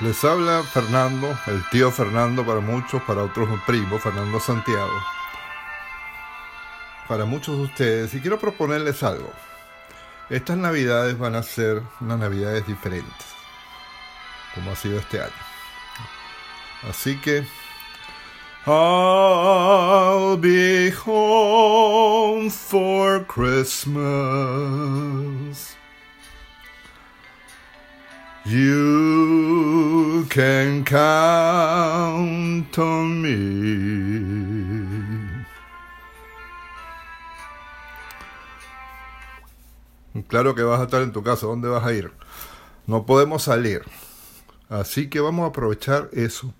Les habla Fernando, el tío Fernando para muchos, para otros un primo, Fernando Santiago. Para muchos de ustedes, y quiero proponerles algo. Estas navidades van a ser unas navidades diferentes, como ha sido este año. Así que I'll be home for Christmas. You can count on me. Claro que vas a estar en tu casa. ¿Dónde vas a ir? No podemos salir. Así que vamos a aprovechar eso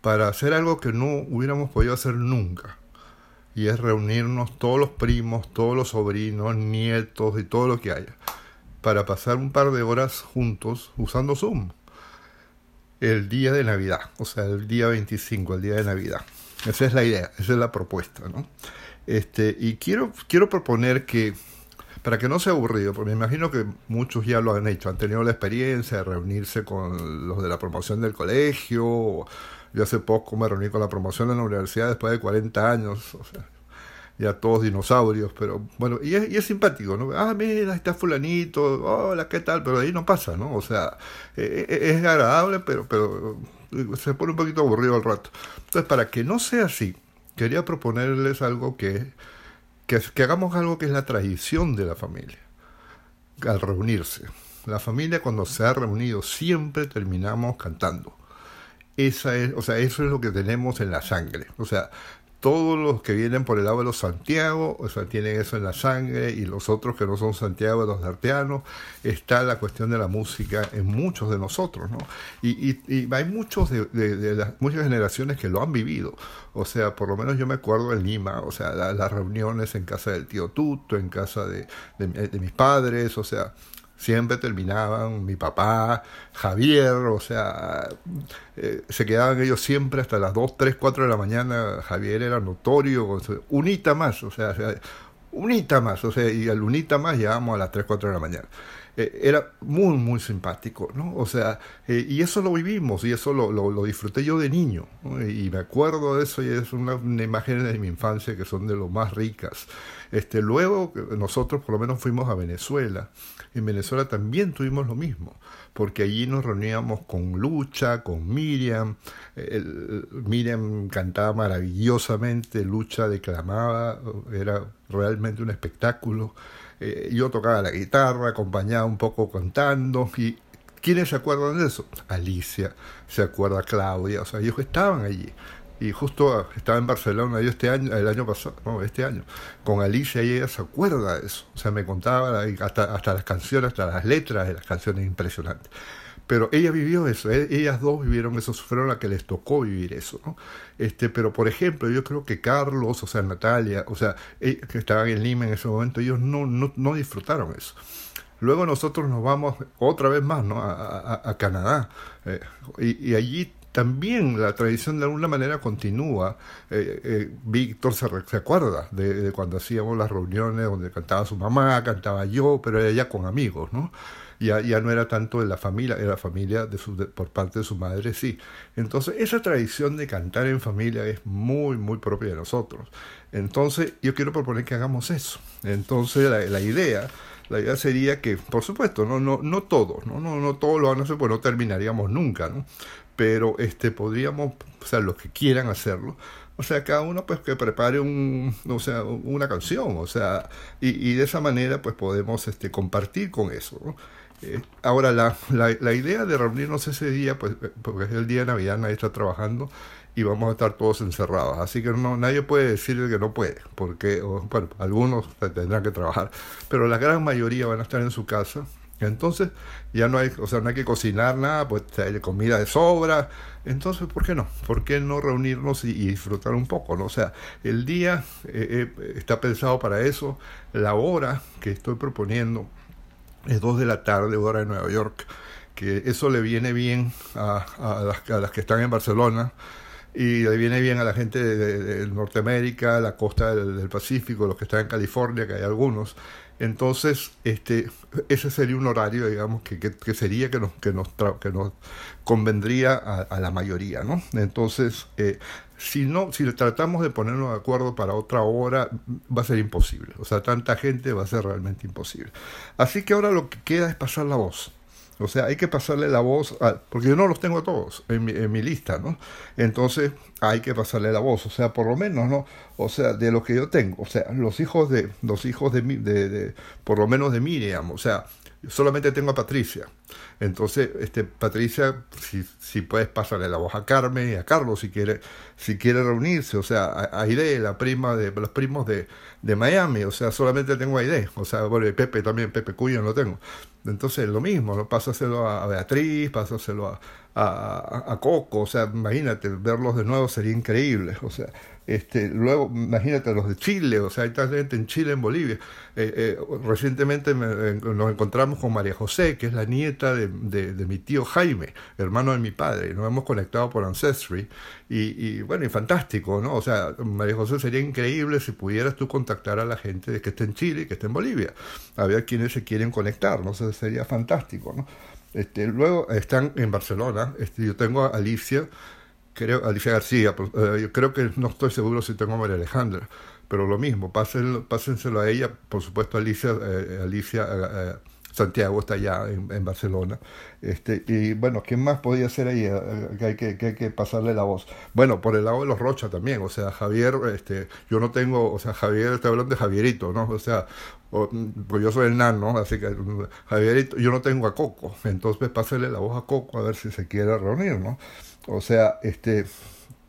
para hacer algo que no hubiéramos podido hacer nunca. Y es reunirnos todos los primos, todos los sobrinos, nietos y todo lo que haya para pasar un par de horas juntos usando Zoom. El día de Navidad, o sea, el día 25, el día de Navidad. Esa es la idea, esa es la propuesta, ¿no? Este, y quiero, quiero proponer que, para que no sea aburrido, porque me imagino que muchos ya lo han hecho, han tenido la experiencia de reunirse con los de la promoción del colegio. Yo hace poco me reuní con la promoción de la universidad después de 40 años. O sea, ya todos dinosaurios, pero bueno, y es, y es, simpático, ¿no? Ah, mira, está fulanito, hola, ¿qué tal? Pero ahí no pasa, ¿no? O sea, eh, eh, es agradable, pero, pero se pone un poquito aburrido al rato. Entonces, para que no sea así, quería proponerles algo que, que, que hagamos algo que es la tradición de la familia, al reunirse. La familia cuando se ha reunido siempre terminamos cantando. Esa es, o sea, eso es lo que tenemos en la sangre. O sea, todos los que vienen por el lado de los Santiago, o sea, tienen eso en la sangre, y los otros que no son Santiago, los arteanos, está la cuestión de la música en muchos de nosotros, ¿no? Y, y, y hay muchos de, las muchas generaciones que lo han vivido, o sea, por lo menos yo me acuerdo en Lima, o sea, la, las reuniones en casa del tío Tuto, en casa de, de mis padres, o sea, siempre terminaban mi papá, Javier, o sea, eh, se quedaban ellos siempre hasta las 2, 3, 4 de la mañana, Javier era notorio, unita más, o sea, unita más, o sea, y al unita más llegábamos a las 3, 4 de la mañana. Eh, era muy, muy simpático, ¿no? O sea, eh, y eso lo vivimos, y eso lo, lo, disfruté yo de niño, y me acuerdo de eso, y es una, una imagen de mi infancia que son de lo más ricas. Este, luego nosotros por lo menos fuimos a Venezuela. En Venezuela también tuvimos lo mismo, porque allí nos reuníamos con Lucha, con Miriam. Miriam cantaba maravillosamente, Lucha declamaba, era realmente un espectáculo. Eh, yo tocaba la guitarra, acompañaba un poco cantando y ¿quiénes se acuerdan de eso? Alicia, se acuerda Claudia, o sea, ellos estaban allí y justo estaba en Barcelona yo este año, el año pasado, este año, con Alicia y ella se acuerda de eso. O sea, me contaba hasta, hasta las canciones, hasta las letras de las canciones impresionantes. Pero ella vivió eso, ellas dos vivieron eso, fueron las que les tocó vivir eso. Este, pero por ejemplo, yo creo que Carlos, o sea, Natalia, o sea, que estaban en Lima en ese momento, ellos no, no, no disfrutaron eso. Luego nosotros nos vamos otra vez más, ¿no? A, Canadá. Eh, y allí también la tradición de alguna manera continúa. Eh, eh, Víctor se, se acuerda de, cuando hacíamos las reuniones donde cantaba su mamá, cantaba yo, pero era ya con amigos, ¿no? Ya, ya no era tanto de la familia, era familia de por parte de su madre, sí. Entonces, esa tradición de cantar en familia es muy, muy propia de nosotros. Entonces, yo quiero proponer que hagamos eso. Entonces, la, la idea la idea sería que, por supuesto, no, no, no todos, ¿no? No, no todos lo van a hacer, pues no terminaríamos nunca, ¿no? Pero este, podríamos, o sea, los que quieran hacerlo, o sea, cada uno pues que prepare un, o sea, una canción, o sea, y, y de esa manera pues podemos este, compartir con eso. Eh, ahora, la, la, la, idea de reunirnos ese día, pues, porque es el día de Navidad, nadie está trabajando y vamos a estar todos encerrados. Así que no, nadie puede decir que no puede, porque, bueno, algunos tendrán que trabajar, pero la gran mayoría van a estar en su casa. Entonces, ya no hay, o sea, no hay que cocinar nada, pues hay comida de sobra. Entonces, ¿por qué no? ¿Por qué no reunirnos y, disfrutar un poco? ¿no? O sea, el día eh, eh, está pensado para eso, la hora que estoy proponiendo es 2 de la tarde, hora de Nueva York, que eso le viene bien a, a, las, a las, que están en Barcelona. y le viene bien a la gente de, Norteamérica, la costa del, Pacífico, los que están en California, que hay algunos. Entonces, este, ese sería un horario, digamos, que, que, sería que nos, que nos, que nos convendría a, la mayoría, ¿no? Entonces, eh, si no, si tratamos de ponernos de acuerdo para otra hora, va a ser imposible. O sea, tanta gente va a ser realmente imposible. Así que ahora lo que queda es pasar la voz. O sea, hay que pasarle la voz, porque yo no los tengo todos en mi, en mi, lista, ¿no? Entonces hay que pasarle la voz, o sea, por lo menos, ¿no? O sea, de lo que yo tengo, o sea, los hijos de, los hijos de, de, de por lo menos de Miriam, o sea, solamente tengo a Patricia. Entonces, este, Patricia, si, si puedes pasarle la voz a Carmen y a Carlos si quiere, si quiere reunirse, o sea, a Aide, la prima de los primos de, de Miami, o sea, solamente tengo a Aide, o sea, bueno, y Pepe también, Pepe Cuyo no tengo. Entonces, lo mismo, ¿no? pásaselo a Beatriz, pásaselo a, a, a, Coco, o sea, imagínate, verlos de nuevo sería increíble, o sea, este, luego, imagínate los de Chile, o sea, hay tanta gente en Chile, en Bolivia. Eh, eh, recientemente nos encontramos con María José, que es la nieta de, de, mi tío Jaime, hermano de mi padre, nos hemos conectado por Ancestry, y, y, bueno, y fantástico, ¿no? O sea, María José sería increíble si pudieras tú contactar a la gente que esté en Chile y que esté en Bolivia, a ver quiénes se quieren conectar, ¿no? O sería fantástico, ¿no? Este, luego están en Barcelona, este, yo tengo a Alicia, creo, Alicia García, pues, eh, yo creo que no estoy seguro si tengo a María Alejandra, pero lo mismo, pásenlo, pásenselo a ella, por supuesto Alicia, eh, Alicia eh, Santiago está allá en, Barcelona. Este, y bueno, ¿quién más podía ser ahí? Que hay que, que hay que pasarle la voz. Bueno, por el lado de los Rocha también, o sea, Javier, este, yo no tengo, o sea, Javier, está hablando de Javierito, ¿no? O sea, pues yo soy el nano, así que Javierito, yo no tengo a Coco, entonces pásale la voz a Coco a ver si se quiere reunir, ¿no? O sea, este,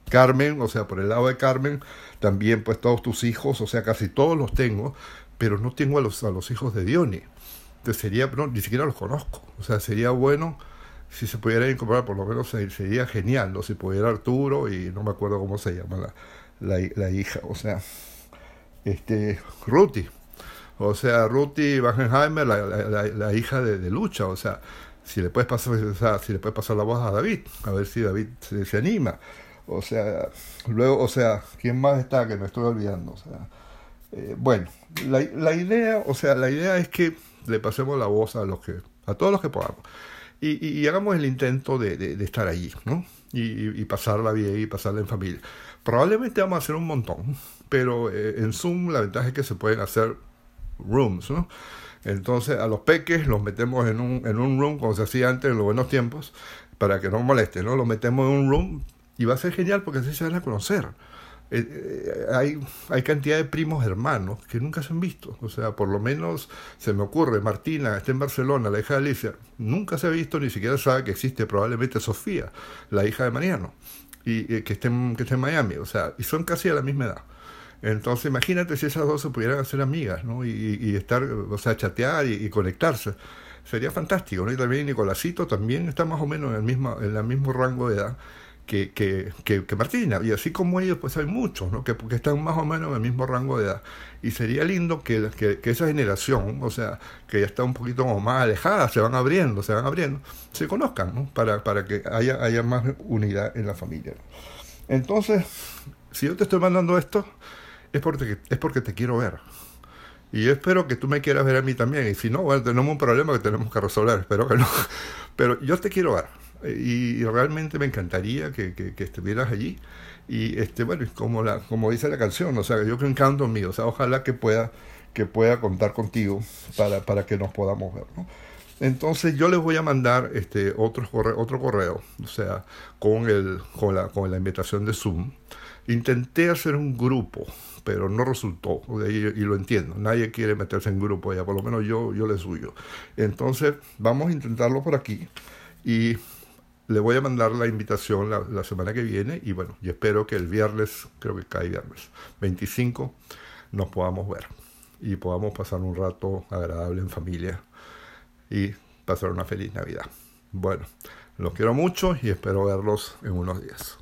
Carmen, o sea, por el lado de Carmen, también pues todos tus hijos, o sea, casi todos los tengo, pero no tengo a los, a los hijos de Diony. Entonces sería, no, ni siquiera los conozco. O sea, sería bueno si se pudiera incorporar, por lo menos sería genial, ¿no? Si pudiera Arturo y no me acuerdo cómo se llama la, la, hija, o sea, este, Ruti. O sea, Ruti Wagenheimer, la, la, la hija de, de, Lucha, o sea, si le puedes pasar, o sea, si le puedes pasar la voz a David, a ver si David se, anima. O sea, luego, o sea, ¿quién más está que me estoy olvidando? O sea, eh, bueno, la, la idea, o sea, la idea es que le pasemos la voz a los que, a todos los que podamos. Y, y, hagamos el intento de, de, estar allí, ¿no? Y, y, pasarla bien y pasarla en familia. Probablemente vamos a hacer un montón, pero eh, en Zoom la ventaja es que se pueden hacer rooms, ¿no? Entonces a los peques los metemos en un, en un room, como se hacía antes en los buenos tiempos, para que no molesten, ¿no? Los metemos en un room y va a ser genial porque así se van a conocer. Eh, eh, hay, hay cantidad de primos hermanos que nunca se han visto. O sea, por lo menos se me ocurre, Martina está en Barcelona, la hija de Alicia, nunca se ha visto, ni siquiera sabe que existe probablemente Sofía, la hija de Mariano, y eh, que, esté en, que en Miami. O sea, y son casi a la misma edad. Entonces, imagínate si esas dos se pudieran hacer amigas, ¿no? Y, y estar, o sea, chatear y, conectarse. Sería fantástico, ¿no? Y también Nicolásito también está más o menos en el mismo, en el mismo rango de edad que, que, que, Martina. Y así como ellos, pues hay muchos, ¿no? Que, que, están más o menos en el mismo rango de edad. Y sería lindo que, que, esa generación, o sea, que ya está un poquito más alejada, se van abriendo, se van abriendo, se conozcan, ¿no? Para, para que haya, haya más unidad en la familia. Entonces, si yo te estoy mandando esto, es porque, es porque te quiero ver. Y yo espero que tú me quieras ver a mí también. Y si no, bueno, tenemos un problema que tenemos que resolver. Espero que no. Pero yo te quiero ver. Y, realmente me encantaría que, que, estuvieras allí. Y este, bueno, como, la, como dice la canción, o sea, yo creo en canto mío. O sea, ojalá que pueda, que pueda contar contigo para, para que nos podamos ver. ¿no? Entonces yo les voy a mandar este otro correo, otro correo, o sea, con el con la con la invitación de Zoom. Intenté hacer un grupo, pero no resultó, y, y, lo entiendo. Nadie quiere meterse en grupo ya, por lo menos yo yo le suyo. Entonces, vamos a intentarlo por aquí y le voy a mandar la invitación la, semana que viene y bueno, yo espero que el viernes, creo que cae viernes 25 nos podamos ver y podamos pasar un rato agradable en familia y pasar una feliz Navidad. Bueno, los quiero mucho y espero verlos en unos días.